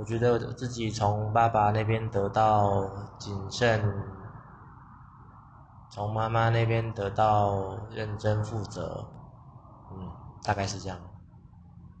我觉得自己从爸爸那边得到谨慎从妈妈那边得到认真负责。嗯大概是这样。